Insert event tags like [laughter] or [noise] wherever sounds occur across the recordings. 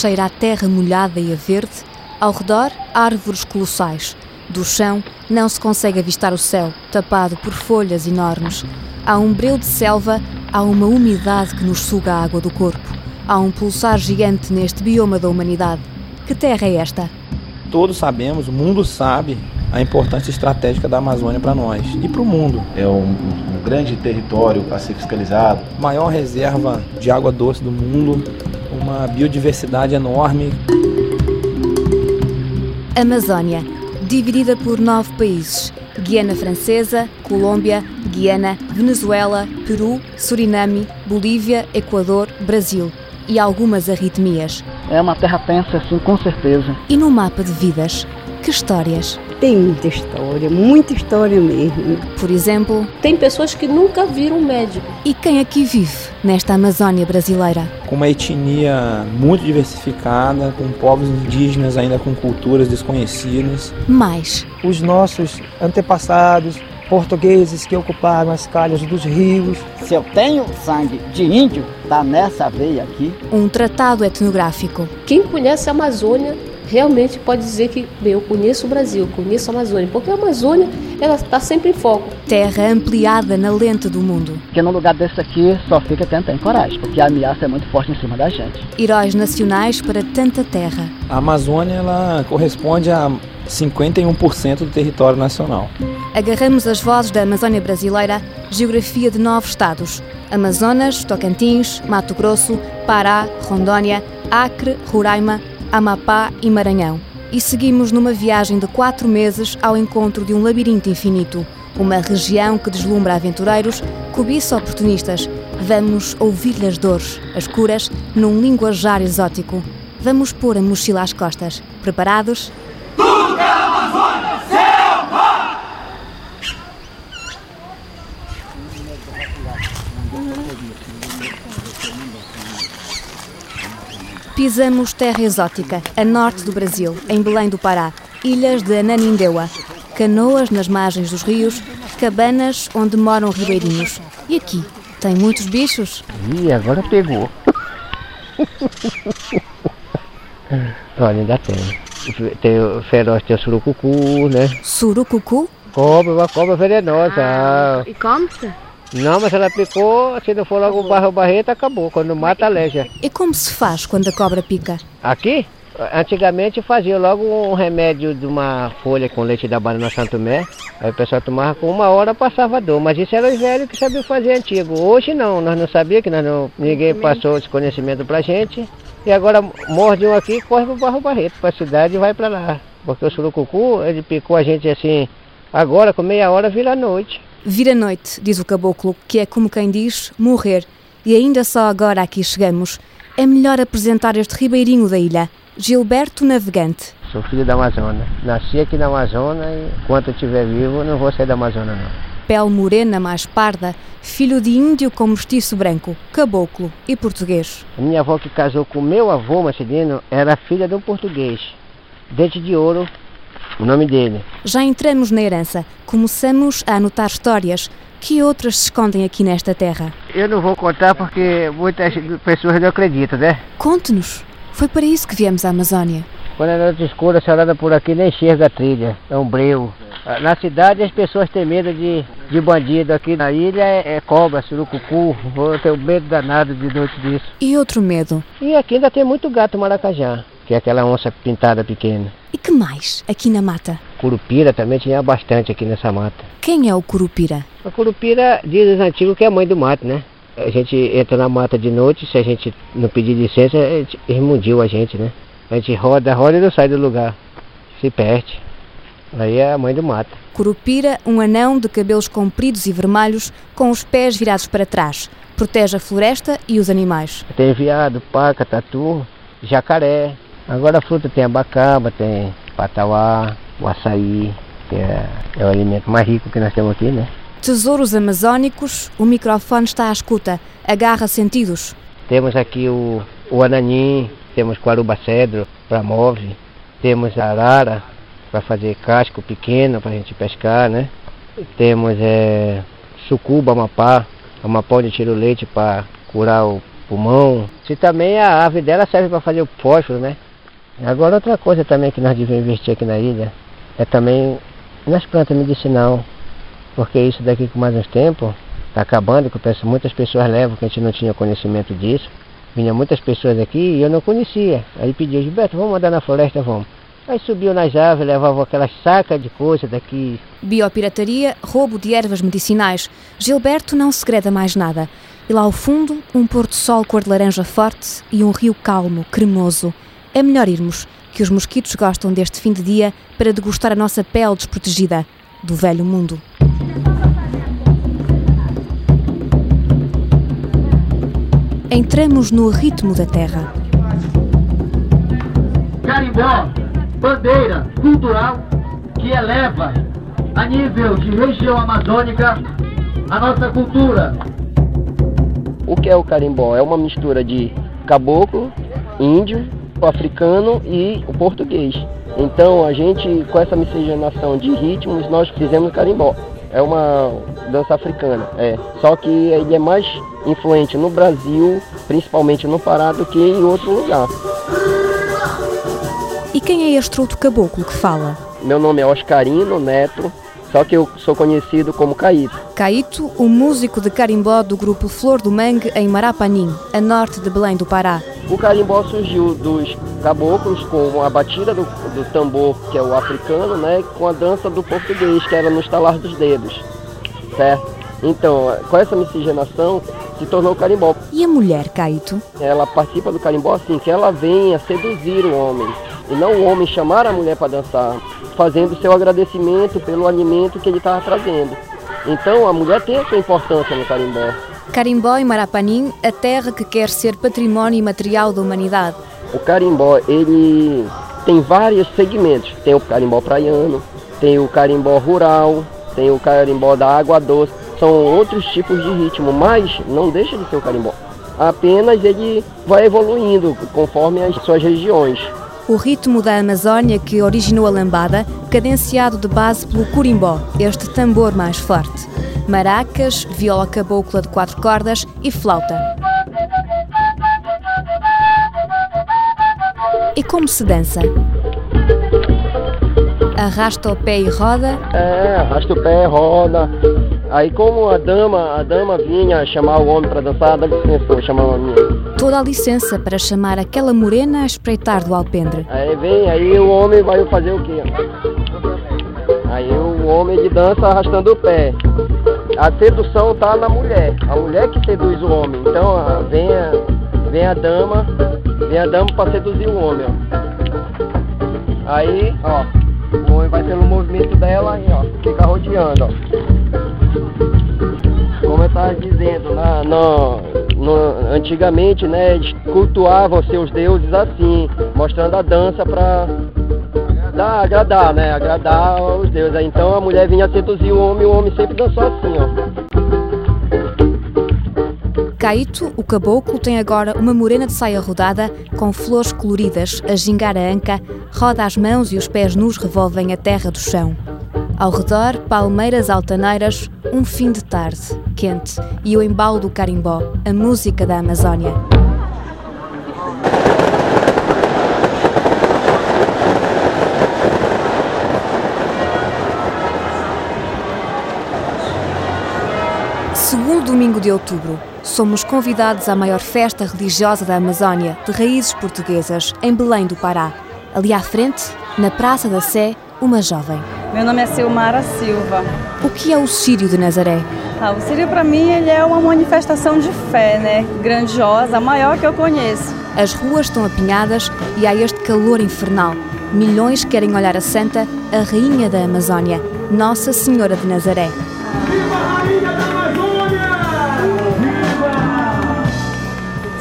cheira a terra molhada e a verde, ao redor, árvores colossais. Do chão, não se consegue avistar o céu, tapado por folhas enormes. Há um breu de selva, há uma umidade que nos suga a água do corpo. Há um pulsar gigante neste bioma da humanidade. Que terra é esta? Todos sabemos, o mundo sabe a importância estratégica da Amazônia para nós e para o mundo. É um, um, grande território a ser fiscalizado. Maior reserva de água doce do mundo, uma biodiversidade enorme. Amazônia, dividida por nove países: Guiana Francesa, Colômbia, Guiana, Venezuela, Peru, Suriname, Bolívia, Equador, Brasil e algumas arritmias. É uma terra tensa, sim, com certeza. E no mapa de vidas, que histórias? Tem muita história, muita história mesmo. Por exemplo, tem pessoas que nunca viram um médico. E quem aqui vive nesta Amazônia brasileira? Com uma etnia muito diversificada, com povos indígenas ainda com culturas desconhecidas. Mais. Os nossos antepassados portugueses que ocuparam as calhas dos rios. Se eu tenho sangue de índio, tá nessa veia aqui. Um tratado etnográfico. Quem conhece a Amazônia realmente pode dizer que bem, eu conheço o Brasil, conheço a Amazônia, porque a Amazônia ela está sempre em foco. Terra ampliada na lente do mundo. Que num lugar desse aqui só fica quem tem coragem, porque a ameaça é muito forte em cima da gente. Heróis nacionais para tanta terra. A Amazônia ela corresponde a 51% do território nacional. Agarramos as vozes da Amazônia brasileira, geografia de nove estados: Amazonas, Tocantins, Mato Grosso, Pará, Rondônia, Acre, Roraima, Amapá e Maranhão. E seguimos numa viagem de quatro meses ao encontro de um labirinto infinito, uma região que deslumbra aventureiros, cobiça oportunistas. Vamos ouvir-lhe as dores, as curas, num linguajar exótico. Vamos pôr a mochila às costas. Preparados? Tudo que é Amazônia, selva! Pisamos terra exótica, a norte do Brasil, em Belém do Pará, ilhas de Ananindeua, canoas nas margens dos rios, cabanas onde moram ribeirinhos. E aqui, tem muitos bichos? Ih, agora pegou. [laughs] Olha, ainda tem. Tem o feroz, tem o surucucu, né? Surucucu? Cobra, uma cobra venenosa. Ah, e come-se? Não, mas ela picou, se não for logo o barro barreta, acabou. Quando mata, aleja. E como se faz quando a cobra pica? Aqui? Antigamente fazia logo um remédio de uma folha com leite da banana Santo Mé. Aí o pessoal tomava com uma hora, passava dor. Mas isso era os velhos que sabiam fazer antigo. Hoje não, nós não sabíamos, que nós não, ninguém passou esse conhecimento pra gente. E agora morde um aqui, corre pro Barro Barreto, pra cidade e vai pra lá. Porque o surucucu, ele picou a gente assim, agora com meia hora vira noite. Vira noite, diz o caboclo, que é como quem diz, morrer. E ainda só agora aqui chegamos. É melhor apresentar este ribeirinho da ilha, Gilberto Navegante. Sou filho da Amazônia. Nasci aqui na Amazônia e enquanto eu estiver vivo não vou sair da Amazônia não. Pele morena mais parda, filho de índio com mestiço branco, caboclo e português. A minha avó que casou com meu avô Macedino era filha de um português. Dente de ouro, o nome dele. Já entramos na herança. Começamos a anotar histórias. Que outras se escondem aqui nesta terra? Eu não vou contar porque muitas pessoas não acreditam, né? Conte-nos. Foi para isso que viemos à Amazônia. Quando a noite escura, você anda por aqui nem enxerga a trilha. É um breu. Na cidade as pessoas têm medo de, de bandido. Aqui na ilha é, é cobra, surucucu. Eu tenho medo danado de noite disso. E outro medo? E aqui ainda tem muito gato maracajá, que é aquela onça pintada pequena. E que mais aqui na mata? Curupira também tinha bastante aqui nessa mata. Quem é o curupira? A curupira diz os antigos que é a mãe do mato, né? A gente entra na mata de noite, se a gente não pedir licença, mundiam a gente, né? A gente roda, roda e não sai do lugar. Se perde. Aí é a mãe do mato. Curupira, um anão de cabelos compridos e vermelhos, com os pés virados para trás. Protege a floresta e os animais. Tem veado, paca, tatu, jacaré. Agora a fruta tem abacaba, tem patauá, o açaí, que é, é o alimento mais rico que nós temos aqui, né? Tesouros amazônicos, o microfone está à escuta. Agarra sentidos. Temos aqui o, o ananim, temos quaruba cedro para move, temos a arara para fazer casco pequeno para a gente pescar, né? Temos é, sucuba, amapá, amapá onde tira o leite para curar o pulmão. Se também a ave dela serve para fazer o fósforo, né? Agora outra coisa também que nós devemos investir aqui na ilha é também nas plantas medicinal. Porque isso daqui com mais uns tempos está acabando, que penso, muitas pessoas levam, que a gente não tinha conhecimento disso. Vinha muitas pessoas aqui e eu não conhecia. Aí pediu, Gilberto, vamos andar na floresta, vamos. Aí subiu nas árvores, levava aquelas sacas de coisa daqui. Biopirataria, roubo de ervas medicinais. Gilberto não segreda mais nada. E lá ao fundo, um pôr-do-sol cor de laranja forte e um rio calmo, cremoso. É melhor irmos, que os mosquitos gostam deste fim de dia para degustar a nossa pele desprotegida do velho mundo. Entramos no ritmo da terra. Carimbó, bandeira cultural que eleva a nível de região amazônica a nossa cultura. O que é o carimbó? É uma mistura de caboclo, índio, africano e o português. Então a gente, com essa miscigenação de ritmos, nós fizemos o carimbó. É uma dança africana, é. Só que ele é mais influente no Brasil, principalmente no Pará, do que em outro lugar. E quem é este outro caboclo que fala? Meu nome é Oscarino Neto, só que eu sou conhecido como Caíto. Caíto, o músico de carimbó do grupo Flor do Mangue em Marapanim, a norte de Belém do Pará. O carimbó surgiu dos caboclos com a batida do, do, tambor, que é o africano, né, com a dança do português, que era no estalar dos dedos, certo? Então, com essa miscigenação, se tornou o carimbó. E a mulher, Caíto? Ela participa do carimbó assim, que ela venha seduzir o homem, e não o homem chamar a mulher para dançar, fazendo seu agradecimento pelo alimento que ele estava trazendo. Então, a mulher tem a sua importância no carimbó. Carimbó e Marapanim, a terra que quer ser património imaterial da humanidade. O carimbó, ele tem vários segmentos. Tem o carimbó praiano, tem o carimbó rural, tem o carimbó da água doce. São outros tipos de ritmo, mas não deixa de ser o carimbó. Apenas ele vai evoluindo conforme as suas regiões. O ritmo da Amazónia que originou a lambada, cadenciado de base pelo curimbó, este tambor mais forte. Maracas, viola cabocla de quatro cordas e flauta. E como se dança? Arrasta o pé e roda? É, arrasta o pé e roda. Aí como a dama, a dama vinha chamar o homem para dançar, dá licença, vou chamar uma minha. Toda a licença para chamar aquela morena a espreitar do alpendre. Aí vem, aí o homem vai fazer o quê? Aí o homem de dança arrastando o pé. A sedução tá na mulher, a mulher que seduz o homem. Então vem a, vem a dama, vem a dama para seduzir o homem, ó. Aí, ó, o homem vai pelo movimento dela e ó, fica rodeando, ó como eu estava dizendo, na, no, no, antigamente, né, eles cultuavam seus deuses assim, mostrando a dança para agradar, né, agradar os deuses. Então a mulher vinha seduzir o homem e o homem sempre dançou assim, ó. Caíto, o caboclo, tem agora uma morena de saia rodada com flores coloridas a gingar a anca, roda as mãos e os pés nus revolvem a terra do chão. Ao redor, palmeiras altaneiras, um fim de tarde, quente, e o embalo do carimbó, a música da Amazónia. Segundo domingo de outubro, somos convidados à maior festa religiosa da Amazónia, de raízes portuguesas, em Belém do Pará. Ali à frente, na Praça da Sé, uma jovem. Meu nome é Silmara Silva. O que é o Sírio de Nazaré? Ah, o Sírio para mim ele é uma manifestação de fé, né? Grandiosa, a maior que eu conheço. As ruas estão apinhadas e há este calor infernal. Milhões querem olhar a Santa, a rainha da Amazónia, Nossa Senhora de Nazaré.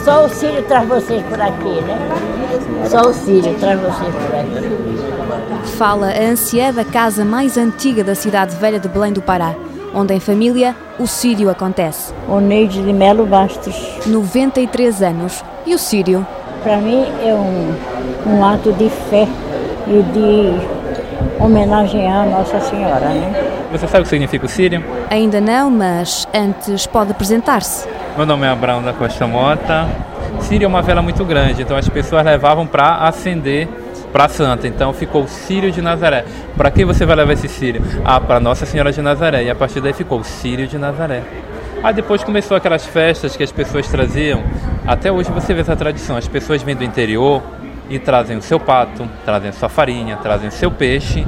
Só o Sírio traz vocês por aqui, né? Só o Sírio traz vocês por aqui fala a anciã da casa mais antiga da cidade velha de Belém do Pará, onde em família o sírio acontece. O Neide de Melo Bastos. 93 anos. E o sírio? Para mim é um, um ato de fé e de homenagear a Nossa Senhora, né? Você sabe o que significa o sírio? Ainda não, mas antes pode apresentar-se. Meu nome é Abraão da Costa Mota. Sírio é uma vela muito grande, então as pessoas levavam para acender para a Santa. Então ficou o Sírio de Nazaré. Para quem você vai levar esse Sírio? Ah, para Nossa Senhora de Nazaré. E a partir daí ficou o Sírio de Nazaré. Aí depois começou aquelas festas que as pessoas traziam. Até hoje você vê essa tradição. As pessoas vêm do interior e trazem o seu pato, trazem a sua farinha, trazem o seu peixe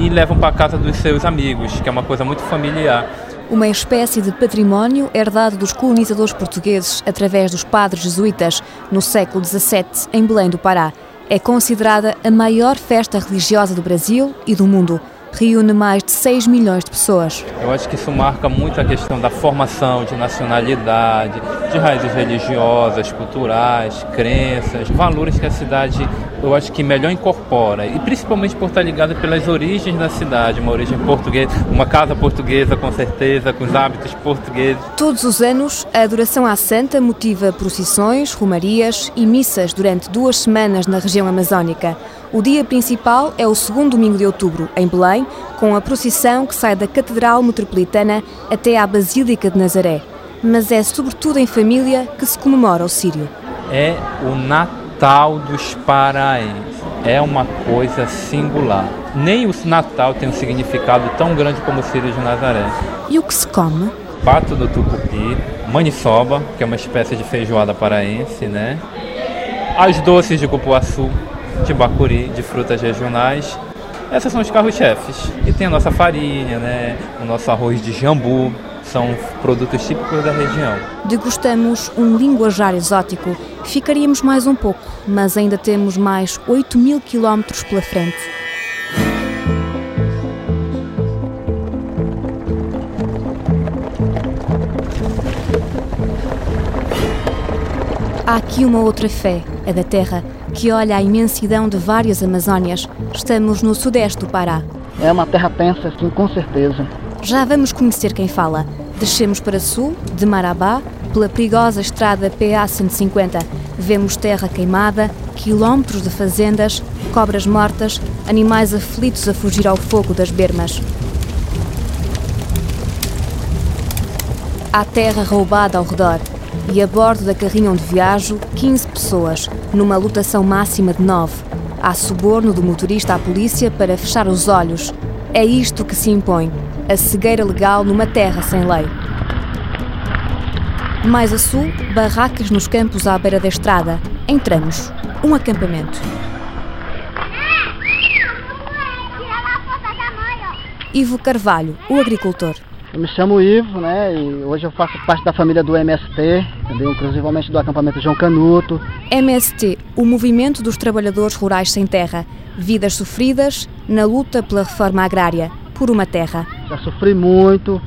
e levam para casa dos seus amigos, que é uma coisa muito familiar. Uma espécie de património herdado dos colonizadores portugueses através dos padres jesuítas no século XVII, em Belém do Pará. É considerada a maior festa religiosa do Brasil e do mundo reúne mais de 6 milhões de pessoas. Eu acho que isso marca muito a questão da formação de nacionalidade, de raízes religiosas, culturais, crenças, valores que a cidade, eu acho que melhor incorpora, e principalmente por estar ligada pelas origens da cidade, uma origem portuguesa, uma casa portuguesa com certeza, com os hábitos portugueses. Todos os anos, a adoração à Santa motiva procissões, romarias e missas durante duas semanas na região amazónica. O dia principal é o segundo domingo de outubro, em Belém, com a procissão que sai da Catedral Metropolitana até à Basílica de Nazaré. Mas é sobretudo em família que se comemora o Sírio. É o Natal dos paraenses. É uma coisa singular. Nem o Natal tem um significado tão grande como o Sírio de Nazaré. E o que se come? Pato do tucupi, maniçoba, que é uma espécie de feijoada paraense, né? As doces de cupuaçu, de bacuri, de frutas regionais. Essas são os carros-chefes. E tem a nossa farinha, né? o nosso arroz de jambu, são produtos típicos da região. Degustamos um linguajar exótico. Ficaríamos mais um pouco, mas ainda temos mais 8 mil quilómetros pela frente. Há aqui uma outra fé, a da terra, que olha a imensidão de várias Amazónias. Estamos no sudeste do Pará. É uma terra tensa, sim, com certeza. Já vamos conhecer quem fala. Descemos para sul, de Marabá, pela perigosa estrada PA 150. Vemos terra queimada, quilómetros de fazendas, cobras mortas, animais aflitos a fugir ao fogo das bermas. Há terra roubada ao redor e a bordo da carrinha onde viajo, 15 pessoas, numa lotação máxima de 9. Há suborno do motorista à polícia para fechar os olhos. É isto que se impõe, a cegueira legal numa terra sem lei. Mais a sul, barracas nos campos à beira da estrada. Entramos. Um acampamento. Ivo Carvalho, o agricultor. Eu me chamo Ivo, né? E hoje eu faço parte da família do MST, inclusivamente do acampamento João Canuto. MST, o Movimento dos Trabalhadores Rurais Sem Terra. Vidas sofridas na luta pela reforma agrária, por uma terra. Já sofri muito,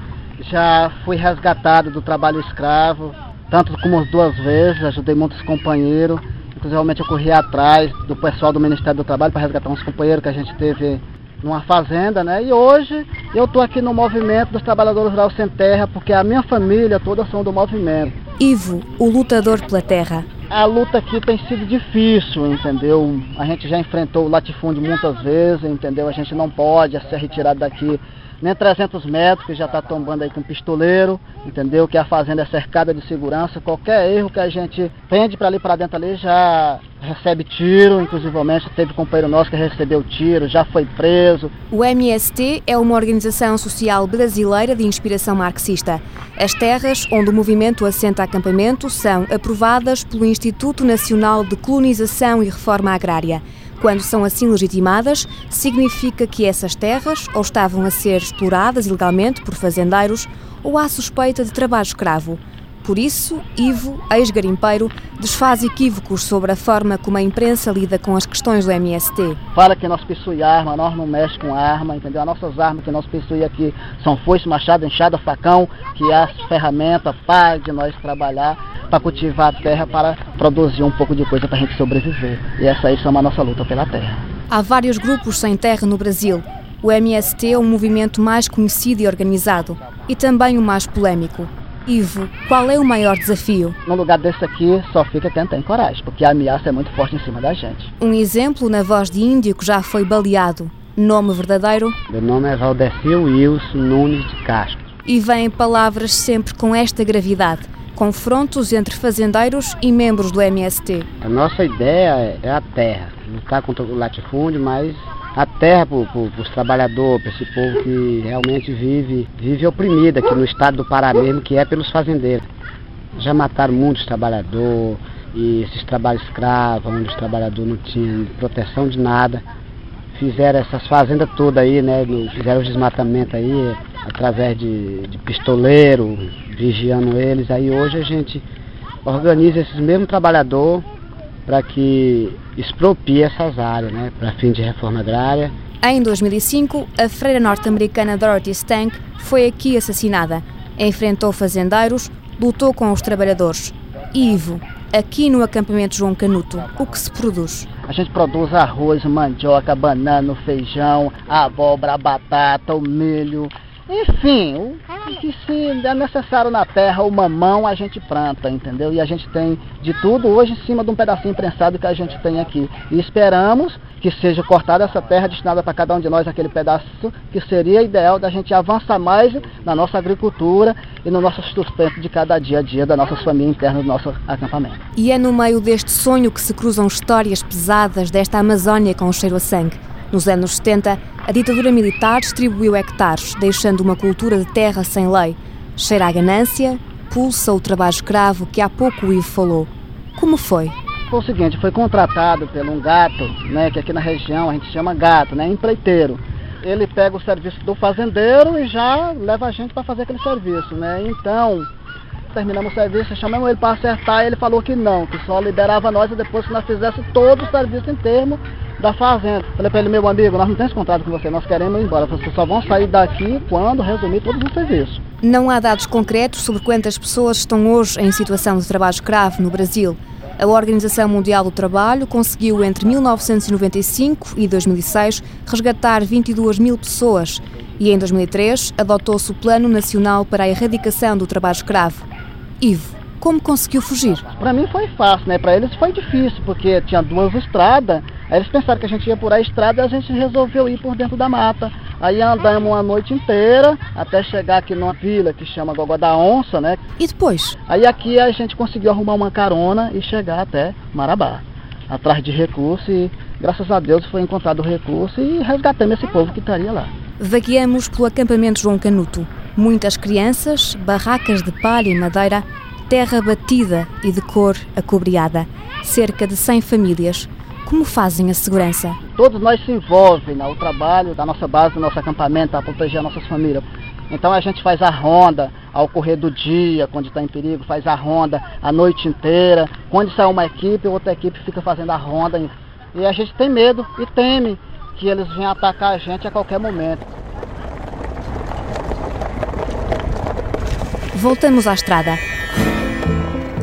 já fui resgatado do trabalho escravo, tanto como duas vezes, ajudei muitos companheiros. Inclusive eu corri atrás do pessoal do Ministério do Trabalho para resgatar uns companheiros que a gente teve numa fazenda, né? E hoje eu estou aqui no movimento dos trabalhadores rurais sem terra, porque a minha família toda são do movimento. Ivo, o lutador pela terra. A luta aqui tem sido difícil, entendeu? A gente já enfrentou o latifúndio muitas vezes, entendeu? A gente não pode ser retirado daqui nem 300 metros, que já está tombando aí com pistoleiro, entendeu? Que a fazenda é cercada de segurança. Qualquer erro que a gente pende para ali para dentro ali já recebe tiro, inclusivamente teve companheiro nosso que recebeu tiro, já foi preso. O MST é uma organização social brasileira de inspiração marxista. As terras onde o movimento assenta acampamento são aprovadas pelo Instituto Nacional de Colonização e Reforma Agrária. Quando são assim legitimadas, significa que essas terras ou estavam a ser exploradas ilegalmente por fazendeiros ou há suspeita de trabalho escravo. Por isso, Ivo, ex-garimpeiro, desfaz equívocos sobre a forma como a imprensa lida com as questões do MST. Fala que nós possuímos arma, nós não mexemos com arma, entendeu? As nossas armas que nós possuímos aqui são foice, machado, enxada, facão, que é as ferramentas para de nós trabalhar para cultivar a terra, para produzir um pouco de coisa para a gente sobreviver. E essa aí chama a nossa luta pela terra. Há vários grupos sem terra no Brasil. O MST é o movimento mais conhecido e organizado, e também o mais polêmico. Ivo, qual é o maior desafio? Num lugar desse aqui, só fica quem tem coragem, porque a ameaça é muito forte em cima da gente. Um exemplo na voz de índio que já foi baleado. Nome verdadeiro? Meu nome é Valdecil Wilson Nunes de Castro. E vêm palavras sempre com esta gravidade. Confrontos entre fazendeiros e membros do MST. A nossa ideia é a terra, lutar contra o latifúndio, mas a terra para os trabalhadores, para esse povo que realmente vive, vive oprimido aqui no estado do Pará mesmo, que é pelos fazendeiros. Já mataram muitos trabalhadores, e esses trabalhos escravos, onde os trabalhadores não tinham proteção de nada. Fizeram essas fazendas todas aí, né? Fizeram os desmatamentos aí, através de, de pistoleiro, vigiando eles. Aí hoje a gente organiza esses mesmos trabalhadores para que expropie essas áreas, né, para fim de reforma agrária. Em 2005, a freira norte-americana Dorothy Stank foi aqui assassinada. Enfrentou fazendeiros, lutou com os trabalhadores. Ivo, aqui no acampamento João Canuto, o que se produz? A gente produz arroz, mandioca, banana, feijão, abóbora, batata, o milho, enfim, que se é necessário na terra, o mamão a gente planta, entendeu? E a gente tem de tudo hoje em cima de um pedacinho prensado que a gente tem aqui. E esperamos que seja cortada essa terra destinada para cada um de nós aquele pedaço, que seria ideal da gente avançar mais na nossa agricultura e no nosso sustento de cada dia a dia da nossa família interna do nosso acampamento. E é no meio deste sonho que se cruzam histórias pesadas desta Amazónia com o cheiro a sangue. Nos anos 70, a ditadura militar distribuiu hectares, deixando uma cultura de terra sem lei. Cheira a ganância, pulsa o trabalho escravo que há pouco o Ivo falou. Como foi? Foi o seguinte, foi contratado por um gato, né, que aqui na região a gente chama gato, né, empreiteiro. Ele pega o serviço do fazendeiro e já leva a gente para fazer aquele serviço, né? Então, terminamos o serviço, chamamos ele para acertar e ele falou que não, que só liberava nós e depois que nós fizéssemos todo o serviço em termo da fazenda. Falei para ele, meu amigo, nós não temos contrato com você, nós queremos ir embora. Vocês só vão sair daqui quando resumir todos os serviços. Não há dados concretos sobre quantas pessoas estão hoje em situação de trabalho escravo no Brasil. A Organização Mundial do Trabalho conseguiu entre 1995 e 2006 resgatar 22 mil pessoas e em 2003 adotou-se o Plano Nacional para a Erradicação do Trabalho Escravo. Ivo, como conseguiu fugir? Para mim foi fácil, né? Para eles foi difícil, porque tinha duas estradas. Aí eles pensaram que a gente ia por a estrada e a gente resolveu ir por dentro da mata. Aí andamos uma noite inteira até chegar aqui numa vila que chama Gogó da Onça, né? E depois? Aí aqui a gente conseguiu arrumar uma carona e chegar até Marabá, atrás de recurso e graças a Deus foi encontrado o recurso e resgatamos esse povo que estaria lá. Vagueamos pelo acampamento João Canuto. Muitas crianças, barracas de palha e madeira terra batida e de cor acobreada. Cerca de 100 famílias. Como fazem a segurança? Todos nós se envolvem no trabalho da nossa base, do nosso acampamento, para proteger as nossas famílias. Então a gente faz a ronda ao correr do dia, quando está em perigo, faz a ronda a noite inteira. Quando sai uma equipe, outra equipe fica fazendo a ronda. E a gente tem medo e teme que eles venham atacar a gente a qualquer momento. Voltamos à estrada.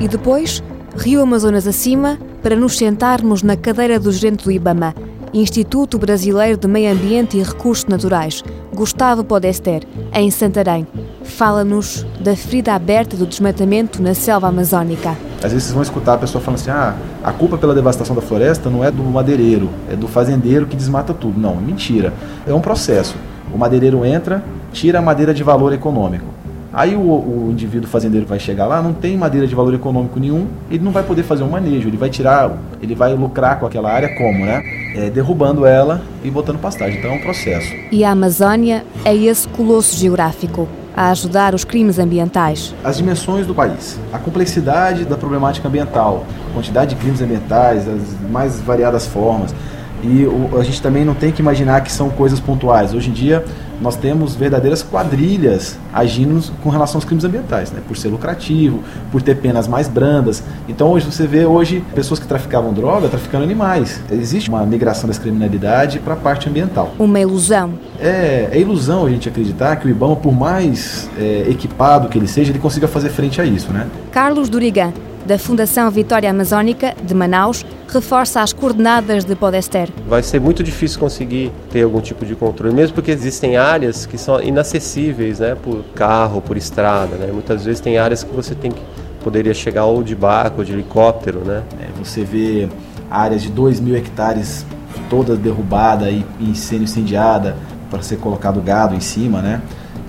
E depois, Rio Amazonas acima, para nos sentarmos na cadeira do gerente do IBAMA, Instituto Brasileiro de Meio Ambiente e Recursos Naturais, Gustavo Podester, em Santarém. Fala-nos da ferida aberta do desmatamento na selva amazônica. Às vezes vocês vão escutar a pessoa falando assim: ah, a culpa pela devastação da floresta não é do madeireiro, é do fazendeiro que desmata tudo. Não, mentira. É um processo. O madeireiro entra, tira a madeira de valor econômico Aí o, o, indivíduo fazendeiro vai chegar lá, não tem madeira de valor econômico nenhum, ele não vai poder fazer um manejo, ele vai tirar, ele vai lucrar com aquela área como, né? É, derrubando ela e botando pastagem. Então é um processo. E a Amazônia é esse colosso geográfico a ajudar os crimes ambientais. As dimensões do país, a complexidade da problemática ambiental, a quantidade de crimes ambientais, as mais variadas formas. E o, a gente também não tem que imaginar que são coisas pontuais. Hoje em dia, nós temos verdadeiras quadrilhas agindo com relação aos crimes ambientais, né? por ser lucrativo, por ter penas mais brandas. Então hoje você vê hoje pessoas que traficavam droga traficando animais. Existe uma migração dessa criminalidade para a parte ambiental. Uma ilusão. É, é ilusão a gente acreditar que o IBAMA, por mais é, equipado que ele seja, ele consiga fazer frente a isso. Né? Carlos Durigan, da Fundação Vitória Amazônica de Manaus, reforça as coordenadas de Podester. Vai ser muito difícil conseguir ter algum tipo de controle, mesmo porque existem áreas que são inacessíveis, né, por carro, por estrada, né? Muitas vezes tem áreas que você tem que poderia chegar ou de barco, ou de helicóptero, né? É, você vê áreas de 2 mil hectares toda derrubada e, e sendo incendiada para ser colocado gado em cima, né?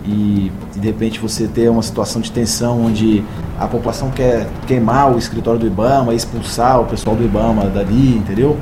E, de repente você ter uma situação de tensão onde a população quer queimar o escritório do IBAMA, expulsar o pessoal do IBAMA dali, entendeu?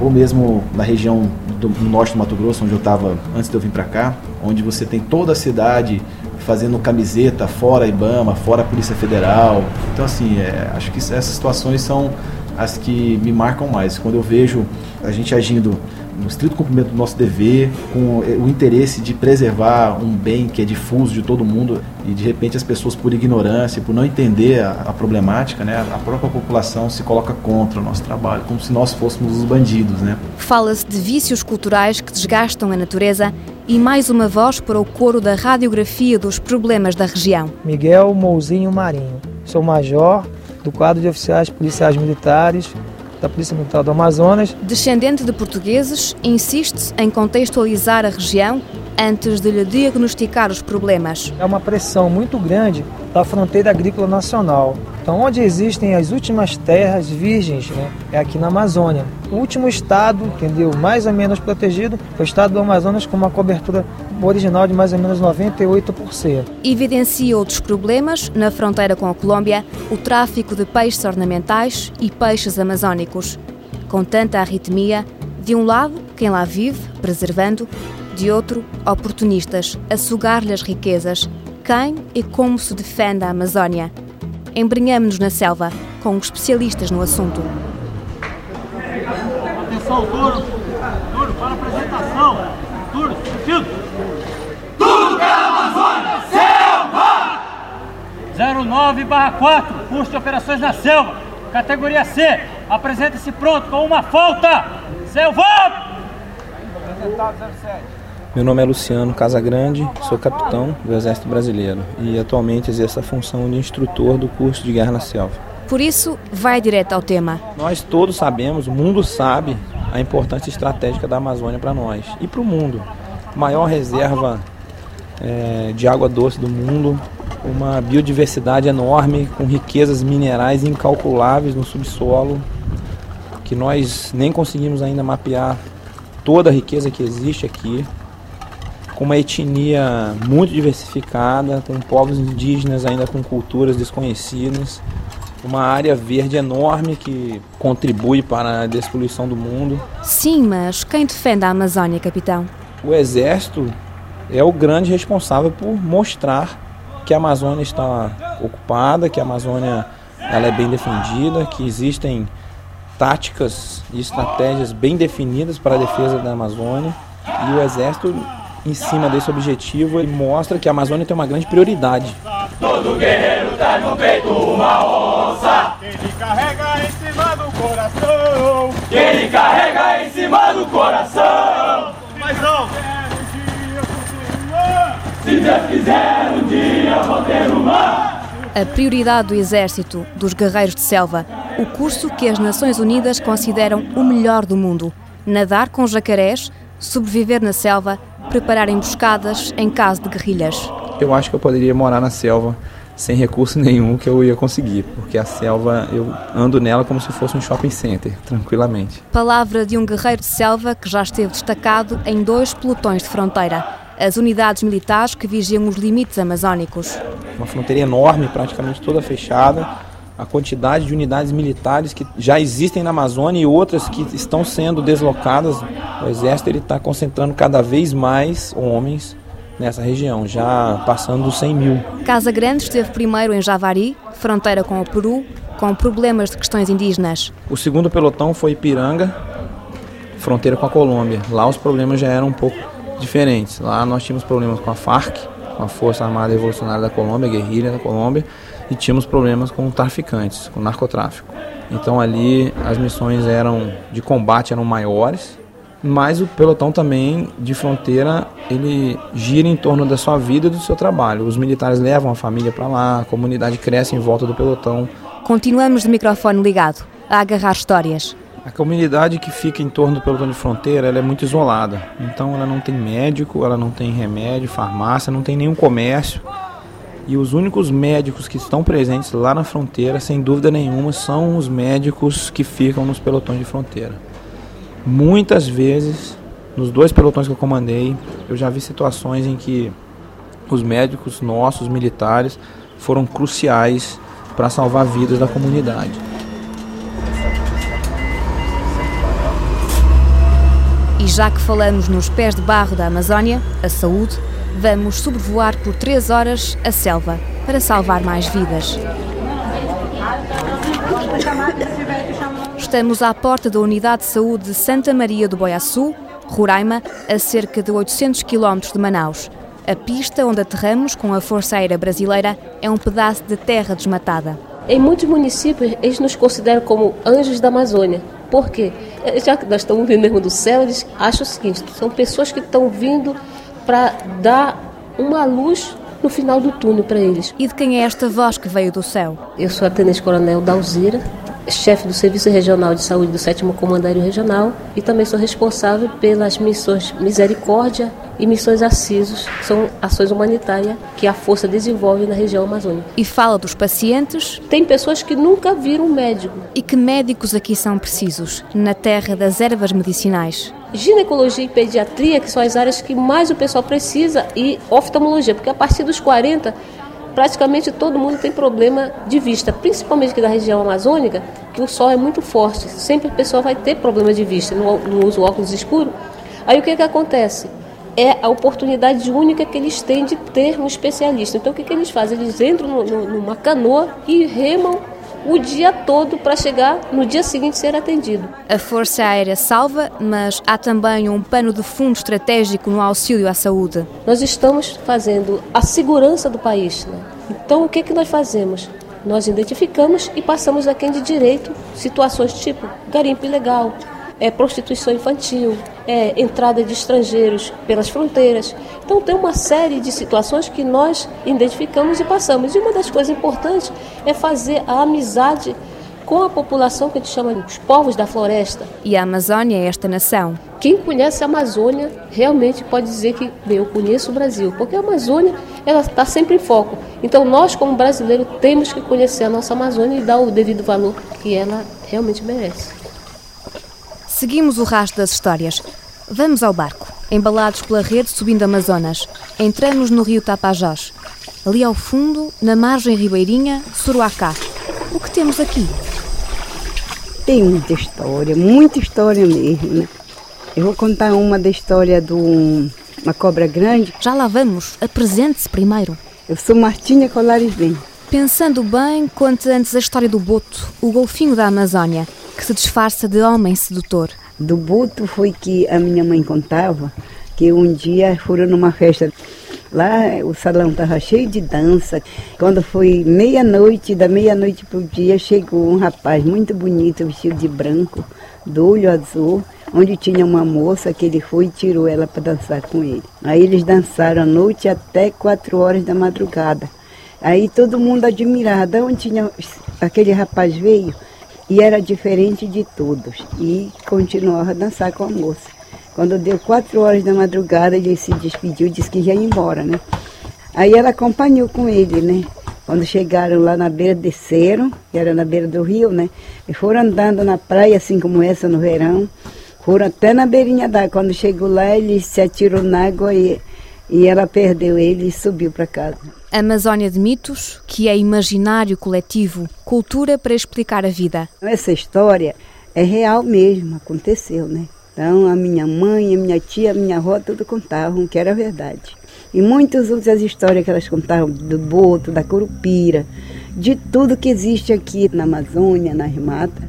Ou mesmo na região do no norte do Mato Grosso, onde eu estava antes de eu vir para cá, onde você tem toda a cidade fazendo camiseta fora IBAMA, fora Polícia Federal. Então, assim, é, acho que essas situações são as que me marcam mais. Quando eu vejo a gente agindo no estrito cumprimento do nosso dever, com o interesse de preservar um bem que é difuso de todo mundo e de repente as pessoas por ignorância, por não entender a, a problemática, né, a própria população se coloca contra o nosso trabalho, como se nós fôssemos os bandidos, né? Fala-se de vícios culturais que desgastam a natureza e mais uma voz para o coro da radiografia dos problemas da região. Miguel Mouzinho Marinho. Sou major do quadro de oficiais policiais militares da Polícia Militar do Amazonas. Descendente de portugueses, insiste em contextualizar a região antes de lhe diagnosticar os problemas. É uma pressão muito grande da fronteira agrícola nacional. Então, onde existem as últimas terras virgens, né, é aqui na Amazônia. O último estado, entendeu, mais ou menos protegido, é o estado do Amazonas com uma cobertura original de mais ou menos 98%. Evidencia outros problemas na fronteira com a Colômbia, o tráfico de peixes ornamentais e peixes amazónicos. Com tanta arritmia, de um lado, quem lá vive, preservando, de outro, oportunistas, a sugar-lhe as riquezas. Quem e como se defende a Amazónia? Embrenhamos-nos na selva com especialistas no assunto. Atenção, duro, duro para a 9/4, curso de operações na selva, categoria C. Apresenta-se pronto com uma falta. selva Meu nome é Luciano Casagrande, sou capitão do Exército Brasileiro e atualmente exerço a função de instrutor do curso de guerra na selva. Por isso, vai direto ao tema. Nós todos sabemos, o mundo sabe a importância estratégica da Amazônia para nós e para o mundo. Maior reserva é, de água doce do mundo, uma biodiversidade enorme, com riquezas minerais incalculáveis no subsolo, que nós nem conseguimos ainda mapear toda a riqueza que existe aqui com uma etnia muito diversificada, com povos indígenas ainda com culturas desconhecidas, uma área verde enorme que contribui para a despoluição do mundo. Sim, mas quem defende a Amazônia, capitão? O Exército é o grande responsável por mostrar que a Amazônia está ocupada, que a Amazônia ela é bem defendida, que existem táticas e estratégias bem definidas para a defesa da Amazônia. E o Exército em cima desse objetivo, ele mostra que a Amazônia tem uma grande prioridade. Todo guerreiro traz no peito uma onça. Quem lhe carrega em cima do coração. Quem lhe carrega em cima do coração. Se Deus quiser, um dia vou ter uma. A prioridade do Exército, dos Guerreiros de Selva, o curso que as Nações Unidas consideram o melhor do mundo. Nadar com jacarés, sobreviver na selva, preparar emboscadas em caso de guerrilhas. Eu acho que eu poderia morar na selva sem recurso [laughs] nenhum que eu ia conseguir, porque a selva eu ando nela como se fosse um shopping center, tranquilamente. Palavra de um guerreiro de selva que já esteve destacado em dois pelotões de fronteira, as unidades militares que vigiam os limites amazônicos. Uma fronteira enorme, praticamente toda fechada, a quantidade de unidades militares que já existem na Amazônia e outras que estão sendo deslocadas. O Exército está concentrando cada vez mais homens nessa região, já passando dos 100 mil. Casa Grande esteve primeiro em Javari, fronteira com o Peru, com problemas de questões indígenas. O segundo pelotão foi Ipiranga, fronteira com a Colômbia. Lá os problemas já eram um pouco diferentes. Lá nós tínhamos problemas com a FARC, com a Força Armada Revolucionária da Colômbia, guerrilha da Colômbia, e tínhamos problemas com traficantes, com narcotráfico. Então ali as missões eram de combate eram maiores, mas o pelotão também de fronteira ele gira em torno da sua vida e do seu trabalho. Os militares levam a família para lá, a comunidade cresce em volta do pelotão. Continuamos de microfone ligado a agarrar histórias. A comunidade que fica em torno do pelotão de fronteira ela é muito isolada. Então ela não tem médico, ela não tem remédio, farmácia, não tem nenhum comércio. E os únicos médicos que estão presentes lá na fronteira, sem dúvida nenhuma, são os médicos que ficam nos pelotões de fronteira. Muitas vezes, nos dois pelotões que eu comandei, eu já vi situações em que os médicos nossos, militares, foram cruciais para salvar vidas da comunidade. E já que falamos nos pés de barro da Amazónia, a saúde, vamos sobrevoar por três horas a selva para salvar mais vidas. Estamos à porta da Unidade de Saúde de Santa Maria do Boiaçu, Roraima, a cerca de 800 km de Manaus. A pista onde aterramos com a Força Aérea Brasileira é um pedaço de terra desmatada. Em muitos municípios, eles nos consideram como anjos da Amazônia. Por quê? Eh, já que nós estamos vindo mesmo do céu, eles acham o seguinte: são pessoas que estão vindo para dar uma luz no final do túnel para eles. E de quem é esta voz que veio do céu? Eu sou a Tenente Coronel Dalzira, chefe do Serviço Regional de Saúde do 7 Comandário Regional e também sou responsável pelas missões Misericórdia e missões Assisos, que são ações humanitárias que a Força desenvolve na região amazônica. E fala dos pacientes? Tem pessoas que nunca viram um médico. E que médicos aqui são precisos, na terra das ervas medicinais? Ginecologia e pediatria, que são as áreas que mais o pessoal precisa, e oftalmologia, porque a partir dos 40 praticamente todo mundo tem problema de vista, principalmente aqui da região amazônica, que o sol é muito forte. Sempre a pessoa vai ter problema de vista, no, no uso óculos escuros. Aí o que, que acontece? É a oportunidade única que eles têm de ter um especialista. Então o que, que eles fazem? Eles entram no, no, numa canoa e remam o dia todo para chegar no dia seguinte ser atendido. A Força Aérea salva, mas há também um pano de fundo estratégico no auxílio à saúde. Nós estamos fazendo a segurança do país. Né? Então, o que, que nós fazemos? Nós identificamos e passamos a quem de direito situações tipo garimpo ilegal, é, prostituição infantil, é, entrada de estrangeiros pelas fronteiras. Então tem uma série de situações que nós identificamos e passamos. E uma das coisas importantes é fazer a amizade com a população que a gente chama de os povos da floresta. E a Amazônia é esta nação. Quem conhece a Amazônia realmente pode dizer que bem, eu conheço o Brasil, porque a Amazônia ela está sempre em foco. Então nós como brasileiros temos que conhecer a nossa Amazônia e dar o devido valor que ela realmente merece. Seguimos o rastro das histórias. Vamos ao barco, embalados pela rede subindo Amazonas. Entramos no rio Tapajós. Ali ao fundo, na margem ribeirinha, Suruacá. O que temos aqui? Tem muita história, muita história mesmo. Né? Eu vou contar uma da história de uma cobra grande. Já lá vamos, apresente-se primeiro. Eu sou Martinha Colares Bem. Pensando bem, conte antes a história do Boto, o golfinho da Amazônia que se disfarça de homem sedutor. Do buto foi que a minha mãe contava que um dia foram numa festa. Lá o salão estava cheio de dança. Quando foi meia-noite, da meia-noite para o dia, chegou um rapaz muito bonito, vestido de branco, do olho azul, onde tinha uma moça que ele foi e tirou ela para dançar com ele. Aí eles dançaram a noite até quatro horas da madrugada. Aí todo mundo admirado, onde tinha aquele rapaz veio, e era diferente de todos. E continuava a dançar com a moça. Quando deu quatro horas da madrugada, ele se despediu, disse que ia embora, né? Aí ela acompanhou com ele, né? Quando chegaram lá na beira, desceram, que era na beira do rio, né? E foram andando na praia, assim como essa no verão. Foram até na beirinha d'água. Quando chegou lá, ele se atirou na água e e ela perdeu ele e subiu para casa. Amazónia de mitos, que é imaginário coletivo, cultura para explicar a vida. Essa história é real mesmo, aconteceu, né? Então a minha mãe, a minha tia, a minha avó, tudo contavam que era verdade. E muitas outras histórias que elas contavam do boto, da curupira, de tudo que existe aqui na Amazônia, nas matas.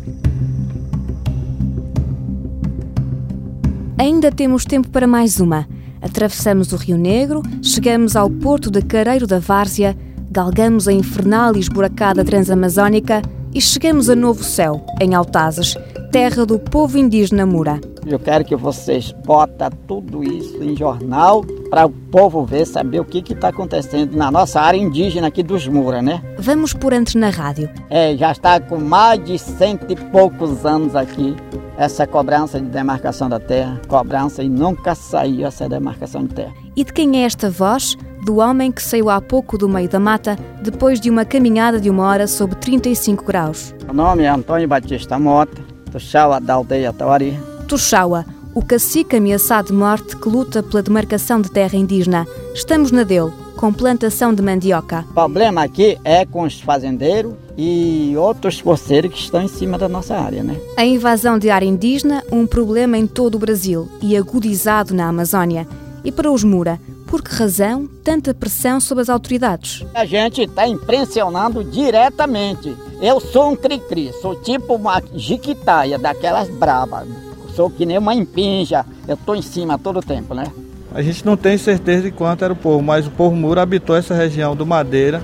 Ainda temos tempo para mais uma. Atravessamos o Rio Negro, chegamos ao porto de Careiro da Várzea, galgamos a infernal e esburacada Transamazónica e chegamos a Novo Céu, em Altazes, terra do povo indígena Mura. Eu quero que vocês botem tudo isso em jornal para o povo ver, saber o que está acontecendo na nossa área indígena aqui dos Mura, né? Vamos por antes na rádio. É, já está com mais de cento e poucos anos aqui essa cobrança de demarcação da terra, cobrança e nunca saiu essa demarcação de terra. E de quem é esta voz? Do homem que saiu há pouco do meio da mata depois de uma caminhada de uma hora sob 35 graus. O nome é Antônio Batista Mota, Chau da aldeia Tauari. Tuxaua, o cacique ameaçado de morte que luta pela demarcação de terra indígena. Estamos na dele, com plantação de mandioca. O problema aqui é com os fazendeiros e outros forceiros que estão em cima da nossa área, né? A invasão de área indígena, um problema em todo o Brasil e agudizado na Amazónia. E para os Mura, por que razão tanta pressão sobre as autoridades? A gente está impressionando diretamente. Eu sou um cri-cri, sou tipo uma jiquitaia, daquelas bravas. Sou que nem uma impinja, eu estou em cima todo o tempo, né? A gente não tem certeza de quanto era o povo, mas o povo Mura habitou essa região do Madeira,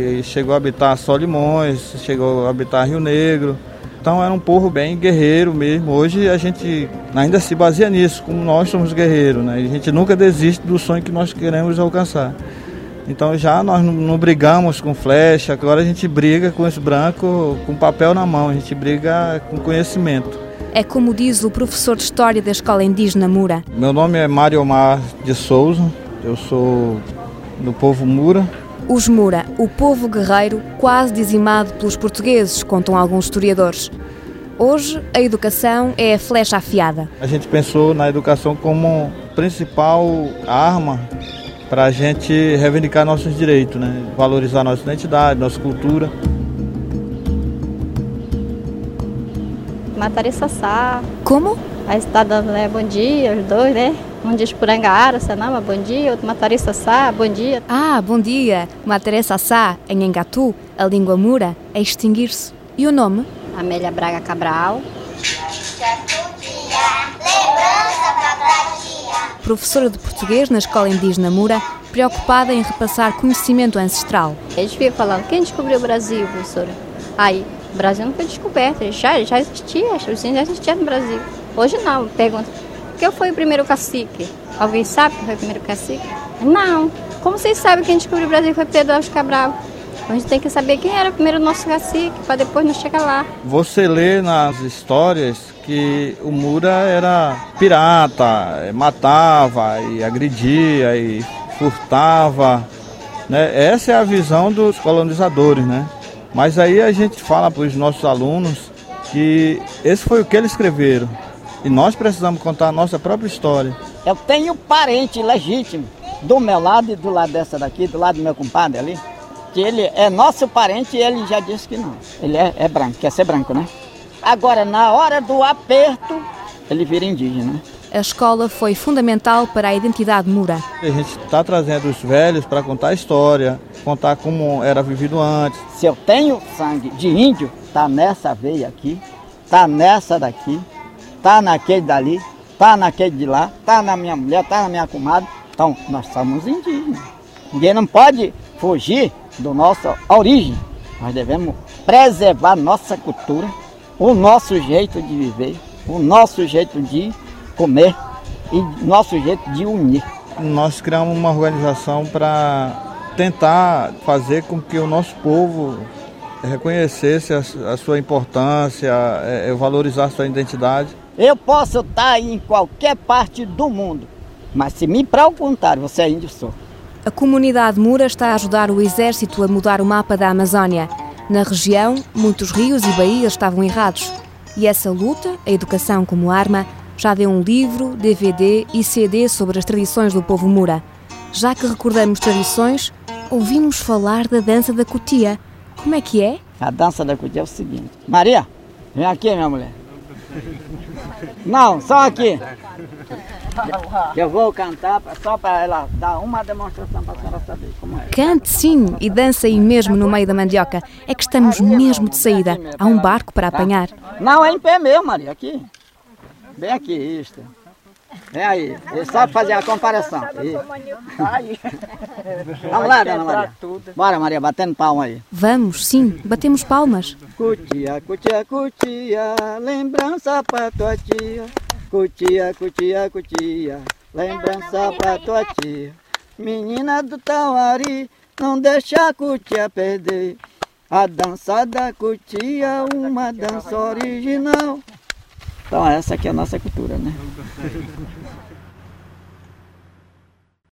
e chegou a habitar Solimões, chegou a habitar Rio Negro. Então era um povo bem guerreiro mesmo. Hoje a gente ainda se baseia nisso, como nós somos guerreiros, né? A gente nunca desiste do sonho que nós queremos alcançar. Então já nós não, não brigamos com flecha, agora a gente briga com os brancos com papel na mão, a gente briga com conhecimento. É como diz o professor de História da Escola Indígena Mura. Meu nome é Mário Omar de Souza, eu sou do povo Mura. Os Mura, o povo guerreiro quase dizimado pelos portugueses, contam alguns historiadores. Hoje, a educação é a flecha afiada. A gente pensou na educação como principal arma para a gente reivindicar nossos direitos, né? valorizar nossa identidade, nossa cultura. Matari Sassá. Como? Aí está dando né, bom dia, os dois, né? Um diz Purangaara, Sanama, bom dia, outro Matari Sassá, bom dia. Ah, bom dia. Matari Sassá, em Engatu, a língua mura, é extinguir-se. E o nome? Amélia Braga Cabral. Professora de português na Escola Indígena Mura, preocupada em repassar conhecimento ancestral. Eles ficam falando, quem descobriu o Brasil, professora? Aí, o Brasil não foi descoberto, já, já existia, os índios já existiam no Brasil. Hoje não, pergunta, quem foi o primeiro cacique? Alguém sabe quem foi o primeiro cacique? Não. Como vocês sabem quem descobriu o Brasil foi Pedro Alves Cabral? A gente tem que saber quem era o primeiro nosso cacique, para depois não chegar lá. Você lê nas histórias que o Mura era pirata, matava e agredia e furtava. Né? Essa é a visão dos colonizadores, né? Mas aí a gente fala para os nossos alunos que esse foi o que eles escreveram. E nós precisamos contar a nossa própria história. Eu tenho parente legítimo do meu lado e do lado dessa daqui, do lado do meu compadre ali, que ele é nosso parente e ele já disse que não. Ele é, é branco, quer ser branco, né? Agora, na hora do aperto, ele vira indígena. A escola foi fundamental para a identidade mura. A gente está trazendo os velhos para contar a história, contar como era vivido antes. Se eu tenho sangue de índio, tá nessa veia aqui, tá nessa daqui, tá naquele dali, tá naquele de lá, tá na minha mulher, tá na minha comadre. Então, nós somos indígenas. Ninguém não pode fugir da nossa origem. Nós devemos preservar nossa cultura, o nosso jeito de viver, o nosso jeito de comer e nosso jeito de unir. Nós criamos uma organização para tentar fazer com que o nosso povo reconhecesse a, sua importância, é, valorizar a sua identidade. Eu posso estar em qualquer parte do mundo, mas se me perguntar, você é índio, sou. A comunidade Mura está a ajudar o exército a mudar o mapa da Amazónia. Na região, muitos rios e baías estavam errados. E essa luta, a educação como arma, já deu um livro, DVD e CD sobre as tradições do povo Mura. Já que recordamos tradições, ouvimos falar da dança da cutia. Como é que é? A dança da cutia é o seguinte. Maria, vem aqui, minha mulher. Não, só aqui. [laughs] Eu vou cantar só para ela dar uma demonstração para a senhora saber como é. Cante sim e dança aí mesmo no meio da mandioca. É que estamos mesmo de saída. Há um barco para apanhar. Não, é em pé mesmo, Maria, aqui. Vem aqui, isto. Vem aí, é só fazer a comparação. [laughs] Vamos lá, dona Maria. Bora, Maria, batendo palma aí. Vamos, sim, batemos palmas. Cutia, cutia, cutia, lembrança pra tua tia. Cutia, cutia, cutia, lembrança pra tua tia. Menina do Tauari, não deixa a cutia perder. A dança da cutia, uma dança original. Então essa aqui é a nossa cultura, né?